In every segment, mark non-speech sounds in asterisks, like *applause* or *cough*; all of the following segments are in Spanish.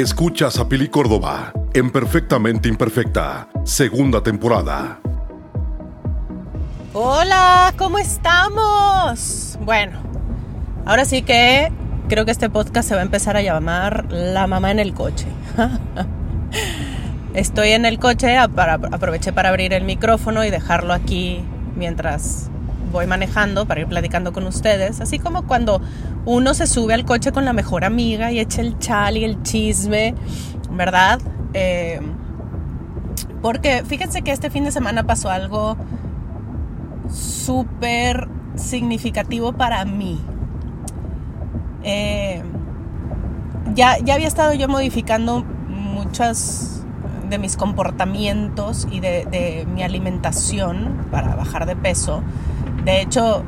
Escuchas a Pili Córdoba en Perfectamente Imperfecta, segunda temporada. Hola, ¿cómo estamos? Bueno, ahora sí que creo que este podcast se va a empezar a llamar La mamá en el coche. *laughs* Estoy en el coche, aproveché para abrir el micrófono y dejarlo aquí mientras voy manejando para ir platicando con ustedes, así como cuando uno se sube al coche con la mejor amiga y echa el chal y el chisme, ¿verdad? Eh, porque fíjense que este fin de semana pasó algo súper significativo para mí. Eh, ya, ya había estado yo modificando muchas de mis comportamientos y de, de mi alimentación para bajar de peso. De hecho,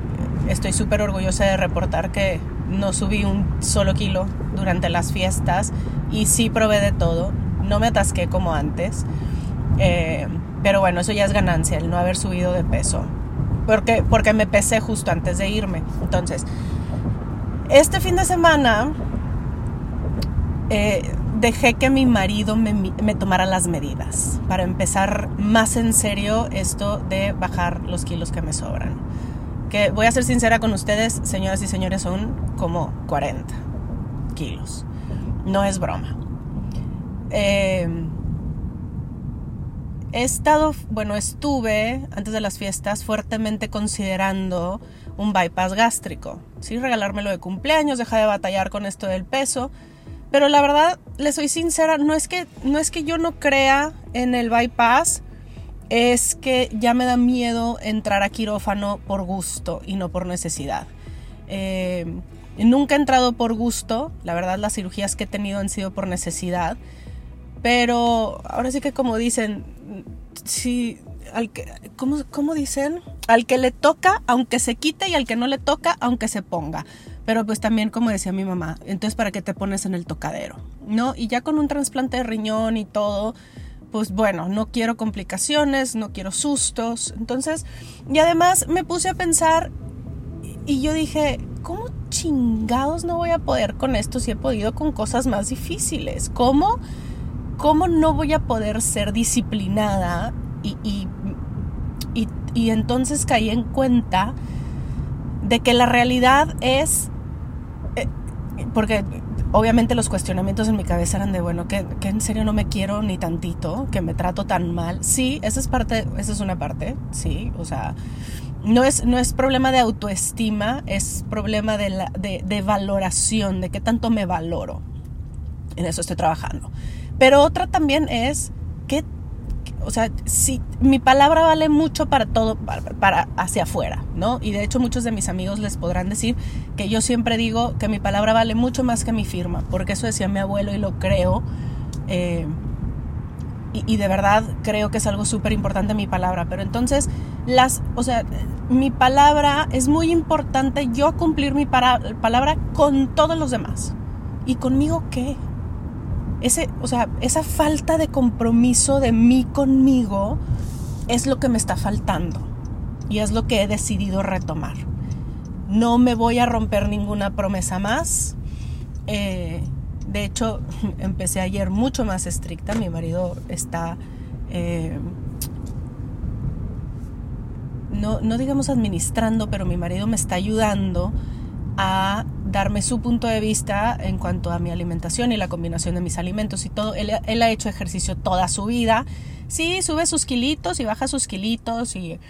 estoy súper orgullosa de reportar que no subí un solo kilo durante las fiestas y sí probé de todo. No me atasqué como antes. Eh, pero bueno, eso ya es ganancia, el no haber subido de peso. Porque, porque me pesé justo antes de irme. Entonces, este fin de semana eh, dejé que mi marido me, me, tomara las medidas para empezar más en serio esto de bajar los kilos que me sobran. Que voy a ser sincera con ustedes, señoras y señores, son como 40 kilos. No es broma. Eh, he estado, bueno, estuve antes de las fiestas fuertemente considerando un bypass gástrico. Sí, regalármelo de cumpleaños, dejar de batallar con esto del peso pero la verdad, le soy sincera, no es que, no es que yo no crea en el bypass, es que ya me da miedo entrar a quirófano por gusto y no por necesidad. Eh, nunca he entrado por gusto, la verdad las cirugías que he tenido han sido por necesidad, pero ahora sí que como dicen, si al que, ¿cómo, ¿cómo, dicen? Al que le toca, aunque se quite, y al que no le toca, aunque se ponga. Pero pues también, como decía mi mamá, entonces para qué te pones en el tocadero, ¿no? Y ya con un trasplante de riñón y todo, pues bueno, no quiero complicaciones, no quiero sustos. Entonces, y además me puse a pensar y yo dije, ¿cómo chingados no voy a poder con esto si he podido con cosas más difíciles? ¿Cómo, cómo no voy a poder ser disciplinada? Y, y, y, entonces caí en cuenta de que la realidad es porque obviamente los cuestionamientos en mi cabeza eran de, bueno, que, en serio no me quiero ni tantito, que me trato tan mal. Sí, esa es parte, esa es una parte, sí, o sea, no es, no es problema de autoestima, es problema de, la, de, de valoración, de qué tanto me valoro. En eso estoy trabajando. Pero otra también es qué o sea, si mi palabra vale mucho para todo, para, hacia afuera, ¿no? Y de hecho muchos de mis amigos les podrán decir que yo siempre digo que mi palabra vale mucho más que mi firma, porque eso decía mi abuelo y lo creo. Eh, y, de verdad creo que es algo súper importante mi palabra. Pero entonces, las, o sea, mi palabra es muy importante yo cumplir mi palabra con todos los demás. ¿Y conmigo qué? Ese, o sea, esa falta de compromiso de mí conmigo es lo que me está faltando y es lo que he decidido retomar. No me voy a romper ninguna promesa más. Eh, de hecho, *laughs* empecé ayer mucho más estricta. Mi marido está, eh, no, no digamos administrando, pero mi marido me está ayudando a darme su punto de vista en cuanto a mi alimentación y la combinación de mis alimentos y todo. Él, ha hecho ejercicio toda su vida. Sí, sube sus kilitos y baja sus kilitos y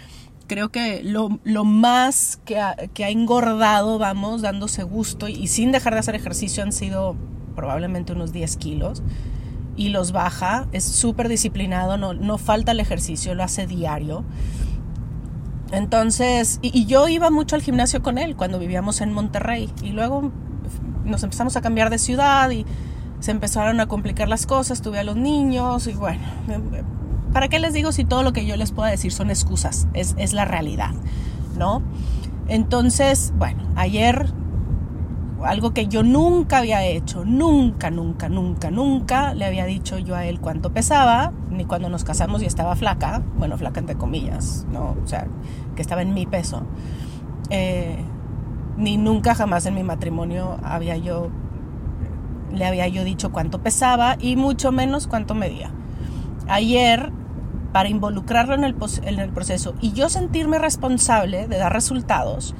creo que lo, más que ha, que ha, engordado, vamos, dándose gusto y, sin dejar de hacer ejercicio han sido probablemente unos 10 kilos y los baja. Es súper disciplinado, no, no falta el ejercicio, lo hace diario. Entonces, y, yo iba mucho al gimnasio con él cuando vivíamos en Monterrey y luego nos empezamos a cambiar de ciudad y se empezaron a complicar las cosas, tuve a los niños y bueno, ¿para qué les digo si todo lo que yo les pueda decir son excusas? Es, es la realidad, ¿no? Entonces, bueno, ayer algo que yo nunca había hecho, nunca, nunca, nunca, nunca le había dicho yo a él cuánto pesaba, ni cuando nos casamos y estaba flaca, bueno, flaca entre comillas, ¿no? O sea, que estaba en mi peso. Eh, ni nunca jamás en mi matrimonio había yo le había yo dicho cuánto pesaba y mucho menos cuánto medía. Ayer, para involucrarlo en el, en el proceso y yo sentirme responsable de dar resultados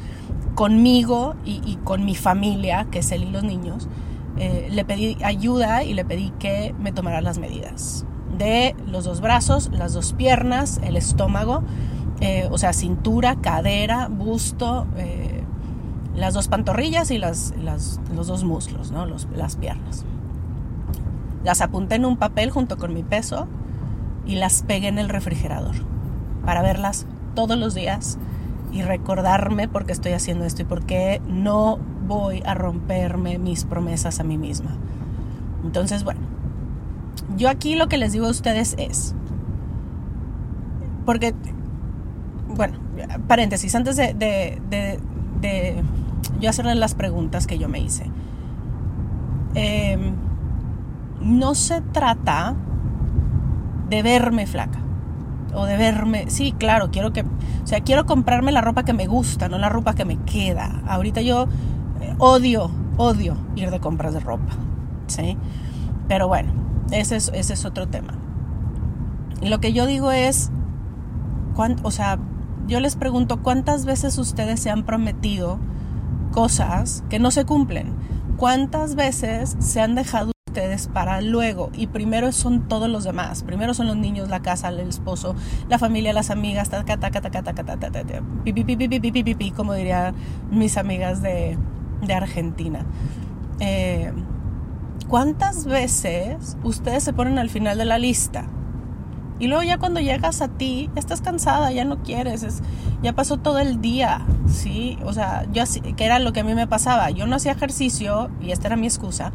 conmigo y, con mi familia, que es él y los niños, eh, le pedí ayuda y le pedí que me tomara las medidas de los dos brazos, las dos piernas, el estómago, eh, o sea, cintura, cadera, busto, eh, las dos pantorrillas y las, los dos muslos, ¿no? las piernas. Las apunté en un papel junto con mi peso y las pegué en el refrigerador para verlas todos los días y recordarme por qué estoy haciendo esto y por qué no voy a romperme mis promesas a mí misma. Entonces, bueno, yo aquí lo que les digo a ustedes es, porque, paréntesis, antes de, de, de, yo hacerles las preguntas que yo me hice. Em, no se trata de verme flaca o de verme, sí, claro, quiero que, o sea, quiero comprarme la ropa que me gusta, no la ropa que me queda. Ahorita yo eh, odio, odio ir de compras de ropa, ¿sí? Pero bueno, ese es, ese es otro tema. Lo que yo digo es, o sea, yo les pregunto cuántas veces ustedes se han prometido cosas que no se cumplen. ¿Cuántas veces se han dejado ustedes para luego? Y primero son todos los demás. Primero son los niños, la casa, el esposo, la familia, las amigas, como dirían mis amigas de, Argentina. Eh, ¿Cuántas veces ustedes se ponen al final de la lista? Y luego ya cuando llegas a ti, ya estás cansada, ya no quieres, es, ya pasó todo el día, ¿sí? O sea, yo que era lo que a mí me pasaba, yo no hacía ejercicio, y esta era mi excusa,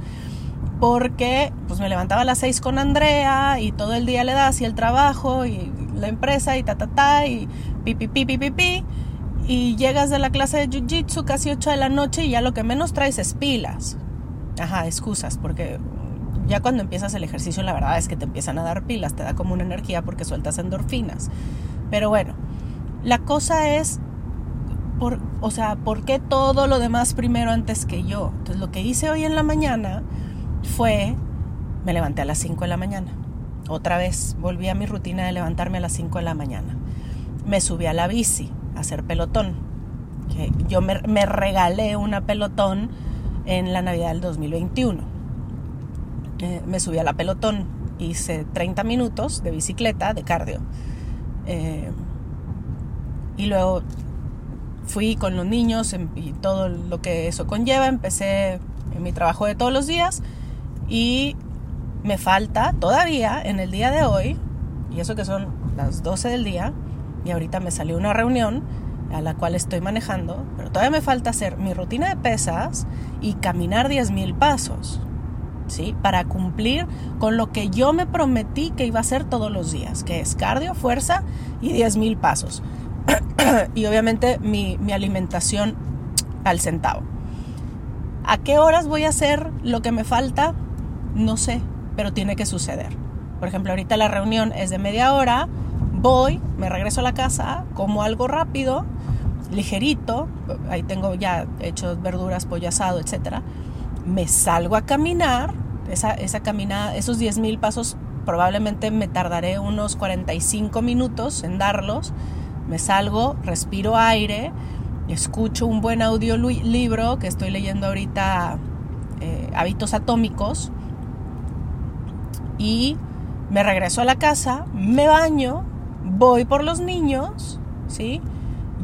porque pues me levantaba a las seis con Andrea y todo el día le das y el trabajo y la empresa y ta ta ta y pi pi pi pi pi y llegas de la clase de jiu-jitsu casi 8 de la noche y ya lo que menos traes es pilas. Ajá, excusas, porque ya cuando empiezas el ejercicio la verdad es que te empiezan a dar pilas, te da como una energía porque sueltas endorfinas. Pero bueno, la cosa es, por, o sea, ¿por qué todo lo demás primero antes que yo? Entonces lo que hice hoy en la mañana fue, me levanté a las 5 de la mañana. Otra vez volví a mi rutina de levantarme a las 5 de la mañana. Me subí a la bici a hacer pelotón. Que yo me, me regalé una pelotón en la Navidad del 2021 eh, me subí a la pelotón, hice 30 minutos de bicicleta, de cardio. Eh, y luego fui con los niños y todo lo que eso conlleva, empecé en mi trabajo de todos los días y me falta todavía en el día de hoy, y eso que son las 12 del día, y ahorita me salió una reunión a la cual estoy manejando, pero todavía me falta hacer mi rutina de pesas y caminar 10.000 pasos. Para cumplir con lo que yo me prometí que iba a hacer todos los días, que es cardio, fuerza y 10 mil pasos. *clears throat* y obviamente mi, mi alimentación al centavo. ¿A qué horas voy a hacer lo que me falta? No sé, pero tiene que suceder. Por ejemplo, ahorita la reunión es de media hora, voy, me regreso a la casa, como algo rápido, ligerito, ahí tengo ya hecho verduras, pollo asado, etcétera me salgo a caminar, esa, esa caminada, esos 10 mil pasos probablemente me tardaré unos 45 minutos en darlos, me salgo, respiro aire, escucho un buen audiolibro que estoy leyendo ahorita, eh, Hábitos Atómicos, y me regreso a la casa, me baño, voy por los niños, ¿sí?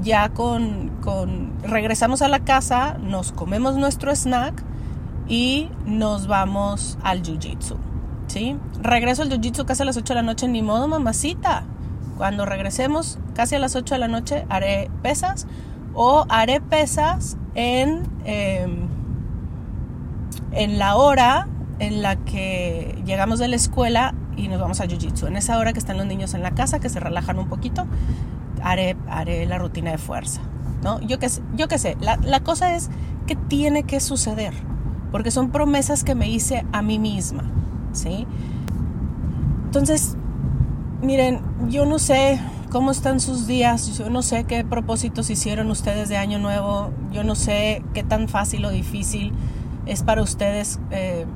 Ya con, con regresamos a la casa, nos comemos nuestro snack, y nos vamos al jiu-jitsu. ¿sí? Regreso al jiu-jitsu casi a las 8 de la noche, ni modo, mamacita. Cuando regresemos casi a las 8 de la noche, haré pesas o haré pesas en, em, en la hora en la que llegamos de la escuela y nos vamos al jiu-jitsu. En esa hora que están los niños en la casa, que se relajan un poquito, haré, haré la rutina de fuerza. ¿no? Yo qué yo qué sé. La, la cosa es que tiene que suceder porque son promesas que me hice a mí misma, ¿sí? Entonces, miren, yo no sé cómo están sus días, yo no sé qué propósitos hicieron ustedes de año nuevo, yo no sé qué tan fácil o difícil es para ustedes eh,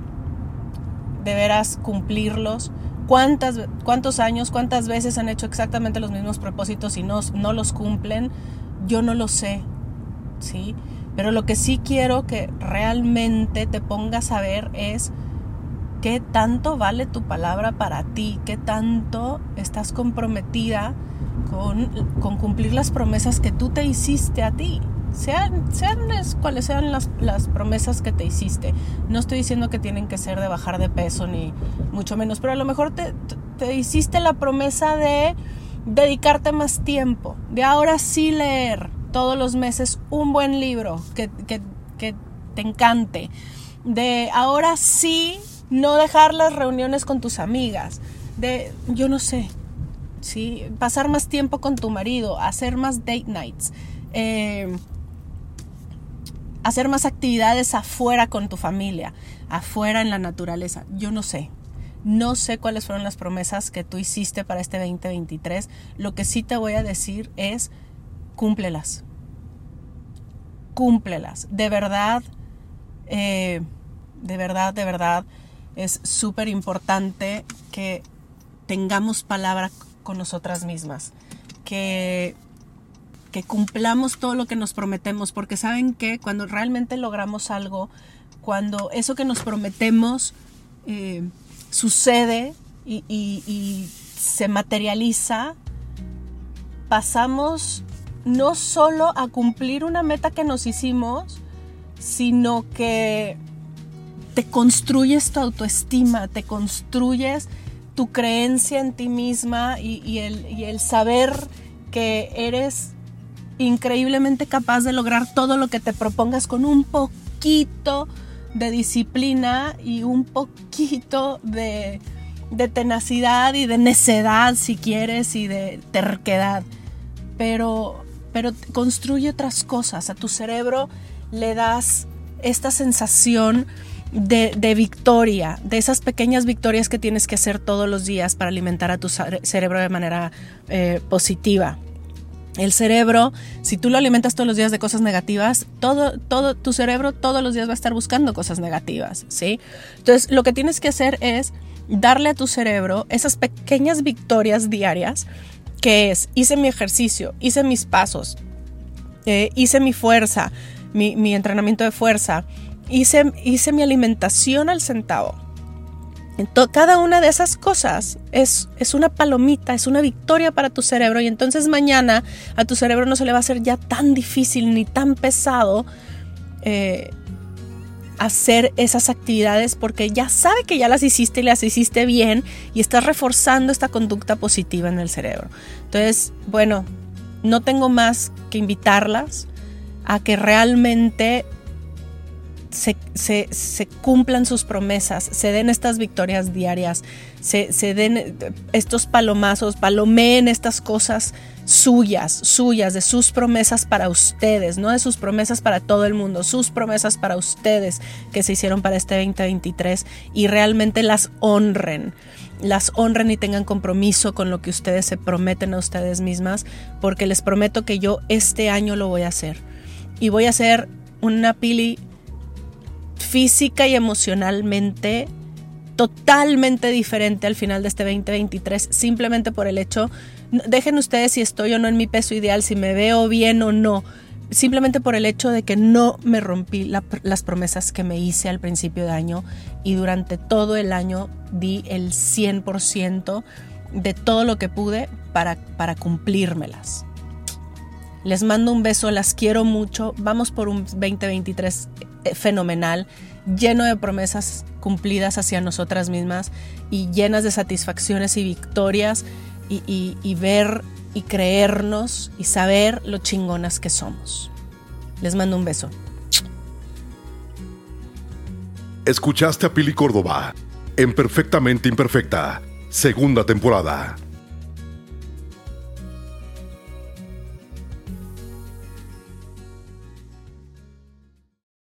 de veras cumplirlos. ¿Cuántas, ¿Cuántos años, cuántas veces han hecho exactamente los mismos propósitos y no, no los cumplen? Yo no lo sé, ¿sí? Pero lo que sí quiero que realmente te pongas a ver es qué tanto vale tu palabra para ti, qué tanto estás comprometida con, con cumplir las promesas que tú te hiciste a ti sean, sean cuales sean las, las, promesas que te hiciste. No estoy diciendo que tienen que ser de bajar de peso, ni mucho menos, pero a lo mejor te, te hiciste la promesa de dedicarte más tiempo, de ahora sí leer todos los meses un buen libro que, que, que te encante, de ahora sí no dejar las reuniones con tus amigas, de yo no sé, ¿sí? pasar más tiempo con tu marido, hacer más date nights. Eh, hacer más actividades afuera con tu familia, afuera en la naturaleza. Yo no sé. No sé cuáles fueron las promesas que tú hiciste para este 2023. Lo que sí te voy a decir es, cúmplelas. Cúmplelas. De verdad, eh, de verdad, de verdad, es súper importante que tengamos palabra con nosotras mismas. Que que cumplamos todo lo que nos prometemos, porque saben que cuando realmente logramos algo, cuando eso que nos prometemos eh, sucede y, se materializa, pasamos no solo a cumplir una meta que nos hicimos, sino que te construyes tu autoestima, te construyes tu creencia en ti misma y, el, saber que eres increíblemente capaz de lograr todo lo que te propongas con un poquito de disciplina y un poquito de, tenacidad y de necedad, si quieres, y de terquedad. Pero, pero construye otras cosas. A tu cerebro le das esta sensación de, victoria, de esas pequeñas victorias que tienes que hacer todos los días para alimentar a tu cerebro de manera eh, positiva. El cerebro, si tú lo alimentas todos los días de cosas negativas, todo, todo tu cerebro todos los días va a estar buscando cosas negativas, ¿sí? Entonces, lo que tienes que hacer es darle a tu cerebro esas pequeñas victorias diarias, que es, hice mi ejercicio, hice mis pasos, eh, hice mi fuerza, mi, mi entrenamiento de fuerza, hice, hice mi alimentación al centavo. Cada una de esas cosas es, es, una palomita, es una victoria para tu cerebro y entonces mañana a tu cerebro no se le va a hacer ya tan difícil ni tan pesado eh, hacer esas actividades porque ya sabe que ya las hiciste y las hiciste bien y estás reforzando esta conducta positiva en el cerebro. Entonces, bueno, no tengo más que invitarlas a que realmente se, cumplan sus promesas, se den estas victorias diarias, se, se den estos palomazos, palomeen estas cosas suyas, suyas, de sus promesas para ustedes, no de sus promesas para todo el mundo, sus promesas para ustedes que se hicieron para este 2023 y realmente las honren las honren y tengan compromiso con lo que ustedes se prometen a ustedes mismas, porque les prometo que yo este año lo voy a hacer. Y voy a hacer una pili física y emocionalmente totalmente diferente al final de este 2023, simplemente por el hecho, dejen ustedes si estoy o no en mi peso ideal, si me veo bien o no, simplemente por el hecho de que no me rompí las promesas que me hice al principio de año y durante todo el año di el 100% de todo lo que pude para, para cumplírmelas. Les mando un beso, las quiero mucho. Vamos por un 2023 eh, fenomenal, lleno de promesas cumplidas hacia nosotras mismas y llenas de satisfacciones y victorias y, ver y creernos y saber lo chingonas que somos. Les mando un beso. Escuchaste a Pili Córdoba en Perfectamente Imperfecta, segunda temporada.